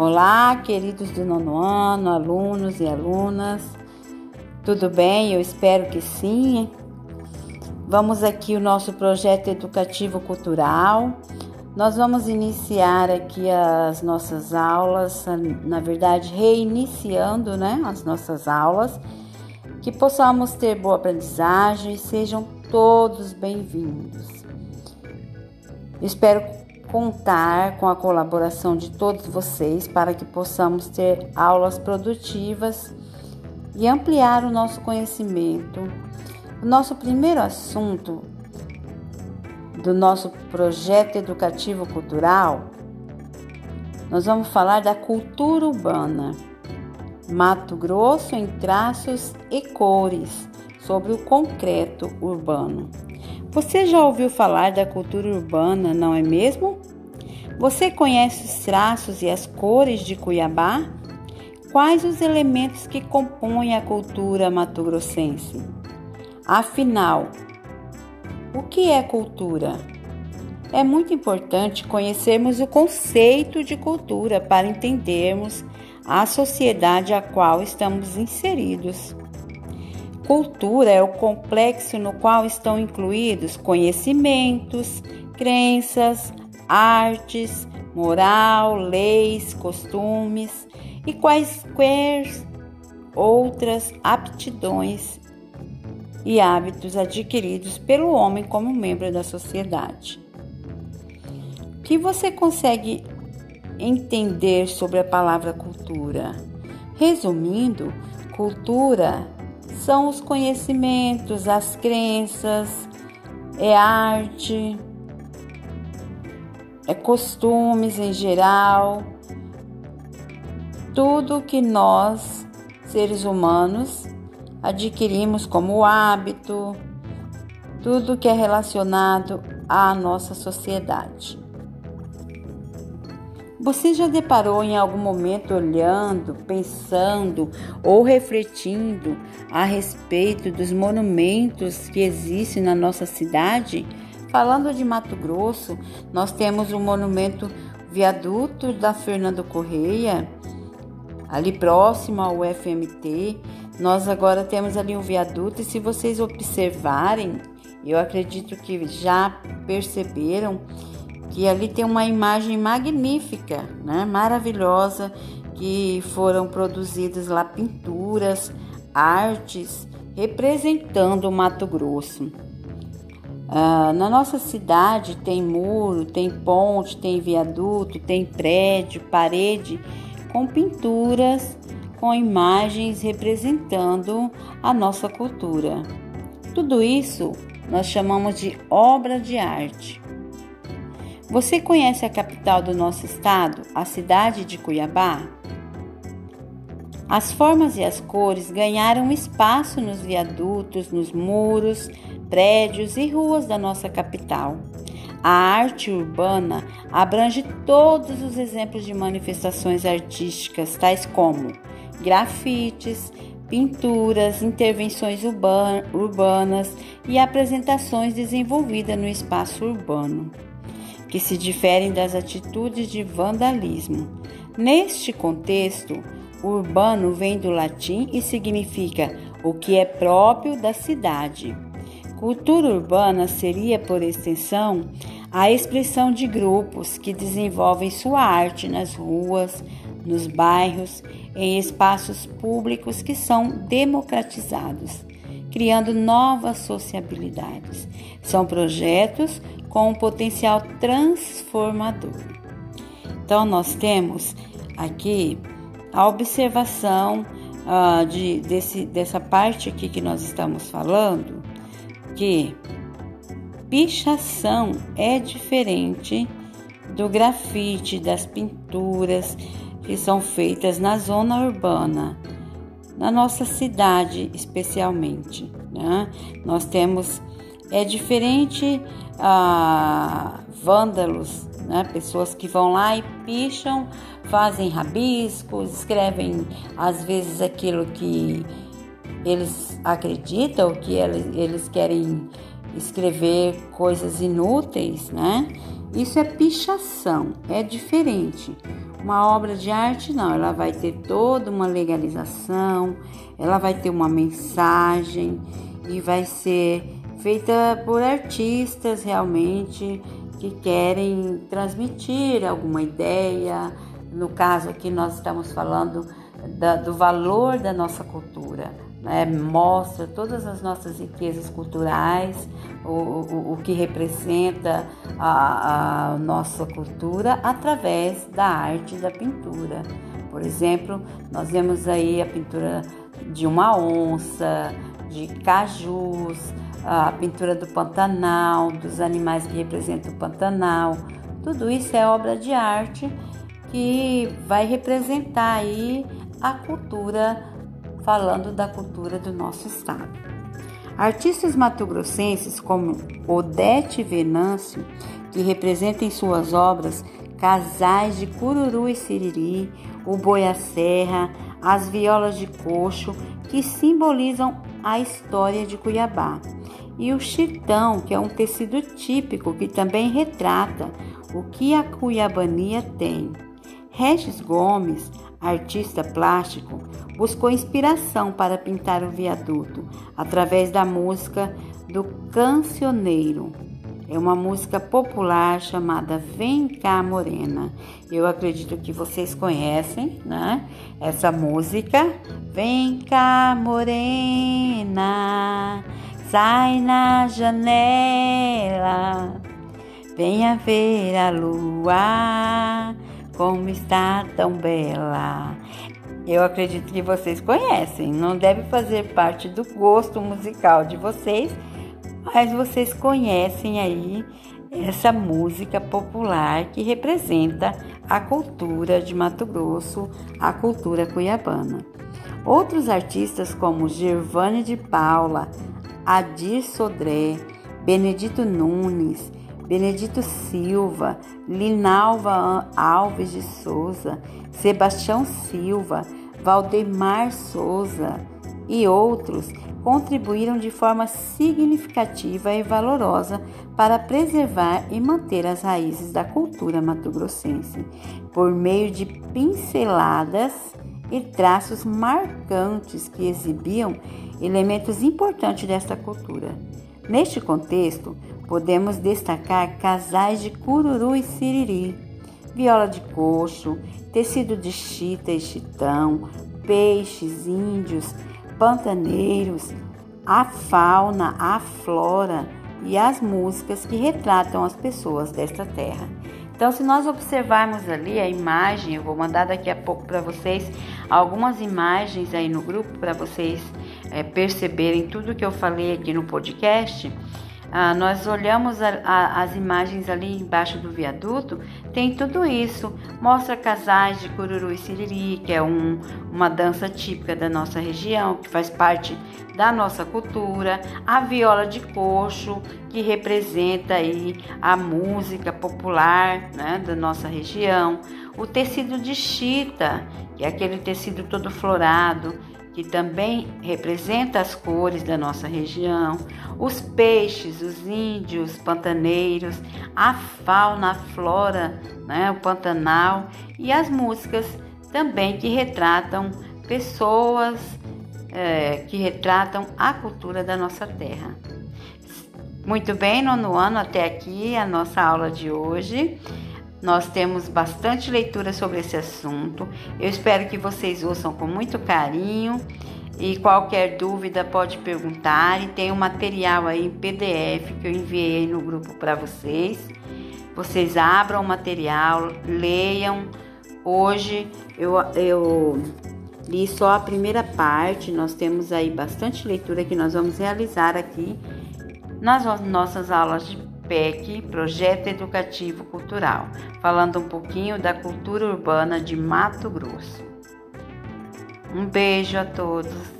Olá, queridos do nono ano, alunos e alunas. Tudo bem? Eu espero que sim. Vamos aqui o nosso projeto educativo cultural. Nós vamos iniciar aqui as nossas aulas, na verdade, reiniciando, né, as nossas aulas, que possamos ter boa aprendizagem e sejam todos bem-vindos. Espero contar com a colaboração de todos vocês para que possamos ter aulas produtivas e ampliar o nosso conhecimento. O nosso primeiro assunto do nosso projeto educativo cultural, nós vamos falar da cultura urbana. Mato Grosso em traços e cores sobre o concreto urbano. Você já ouviu falar da cultura urbana, não é mesmo? Você conhece os traços e as cores de Cuiabá? Quais os elementos que compõem a cultura mato-grossense? Afinal, o que é cultura? É muito importante conhecermos o conceito de cultura para entendermos a sociedade a qual estamos inseridos. Cultura é o complexo no qual estão incluídos conhecimentos, crenças, artes, moral, leis, costumes e quaisquer outras aptidões e hábitos adquiridos pelo homem como membro da sociedade. O que você consegue entender sobre a palavra cultura? Resumindo, cultura são os conhecimentos, as crenças, é arte, é costumes em geral, tudo que nós, seres humanos, adquirimos como hábito, tudo que é relacionado à nossa sociedade. Você já deparou em algum momento olhando, pensando ou refletindo a respeito dos monumentos que existem na nossa cidade? Falando de Mato Grosso, nós temos o monumento Viaduto da Fernando Correia, ali próximo ao FMT. Nós agora temos ali um viaduto e se vocês observarem, eu acredito que já perceberam que ali tem uma imagem magnífica, né? maravilhosa, que foram produzidas lá pinturas, artes representando o Mato Grosso. Ah, na nossa cidade tem muro, tem ponte, tem viaduto, tem prédio, parede com pinturas, com imagens representando a nossa cultura. Tudo isso nós chamamos de obra de arte. Você conhece a capital do nosso estado, a cidade de Cuiabá? As formas e as cores ganharam espaço nos viadutos, nos muros, prédios e ruas da nossa capital. A arte urbana abrange todos os exemplos de manifestações artísticas, tais como grafites, pinturas, intervenções urbanas e apresentações desenvolvidas no espaço urbano que se diferem das atitudes de vandalismo. Neste contexto, urbano vem do latim e significa o que é próprio da cidade. Cultura urbana seria, por extensão, a expressão de grupos que desenvolvem sua arte nas ruas, nos bairros, em espaços públicos que são democratizados, criando novas sociabilidades. São projetos com um potencial transformador. Então, nós temos aqui a observação uh, de, desse, dessa parte aqui que nós estamos falando, que pichação é diferente do grafite, das pinturas que são feitas na zona urbana, na nossa cidade especialmente. Né? Nós temos é diferente a vândalos, né? pessoas que vão lá e picham, fazem rabiscos, escrevem às vezes aquilo que eles acreditam, que eles, eles querem escrever coisas inúteis, né? Isso é pichação, é diferente. Uma obra de arte não, ela vai ter toda uma legalização, ela vai ter uma mensagem e vai ser feita por artistas realmente que querem transmitir alguma ideia. No caso aqui nós estamos falando da, do valor da nossa cultura. Né? Mostra todas as nossas riquezas culturais, o, o, o que representa a, a nossa cultura através da arte da pintura. Por exemplo, nós vemos aí a pintura de uma onça, de cajus, a pintura do Pantanal, dos animais que representam o Pantanal. Tudo isso é obra de arte que vai representar aí a cultura, falando da cultura do nosso estado. Artistas matogrossenses como Odete Venâncio, que representam em suas obras casais de cururu e siriri, o boi serra, as violas de coxo, que simbolizam a história de Cuiabá, e o chitão, que é um tecido típico que também retrata o que a cuiabania tem. Regis Gomes, artista plástico, buscou inspiração para pintar o viaduto através da música do Cancioneiro. É uma música popular chamada Vem cá Morena. Eu acredito que vocês conhecem, né? Essa música. Vem cá Morena, sai na janela, venha ver a lua como está tão bela. Eu acredito que vocês conhecem, não deve fazer parte do gosto musical de vocês, mas vocês conhecem aí essa música popular que representa a cultura de Mato Grosso, a cultura cuiabana. Outros artistas como Gervane de Paula, Adir Sodré, Benedito Nunes, Benedito Silva, Linalva Alves de Souza, Sebastião Silva, Valdemar Souza e outros contribuíram de forma significativa e valorosa para preservar e manter as raízes da cultura mato-grossense, por meio de pinceladas e traços marcantes que exibiam elementos importantes desta cultura. Neste contexto, podemos destacar casais de cururu e siriri, viola de coxo, tecido de chita e chitão, peixes, índios, pantaneiros, a fauna, a flora e as músicas que retratam as pessoas desta terra. Então, se nós observarmos ali a imagem, eu vou mandar daqui a pouco para vocês algumas imagens aí no grupo para vocês é, perceberem tudo que eu falei aqui no podcast. Ah, nós olhamos a, a, as imagens ali embaixo do viaduto, tem tudo isso. Mostra casais de cururu e siriri, que é um, uma dança típica da nossa região, que faz parte da nossa cultura. A viola de coxo, que representa aí a música popular né, da nossa região. O tecido de chita, que é aquele tecido todo florado, que também representa as cores da nossa região, os peixes, os índios pantaneiros, a fauna, a flora, né, o Pantanal e as músicas também que retratam pessoas, é, que retratam a cultura da nossa terra. Muito bem, nono ano até aqui a nossa aula de hoje. Nós temos bastante leitura sobre esse assunto. Eu espero que vocês ouçam com muito carinho e qualquer dúvida pode perguntar. E tem um material aí em PDF que eu enviei no grupo para vocês. Vocês abram o material, leiam. Hoje eu, eu li só a primeira parte. Nós temos aí bastante leitura que nós vamos realizar aqui nas nossas aulas de PEC, Projeto Educativo Cultural, falando um pouquinho da cultura urbana de Mato Grosso. Um beijo a todos.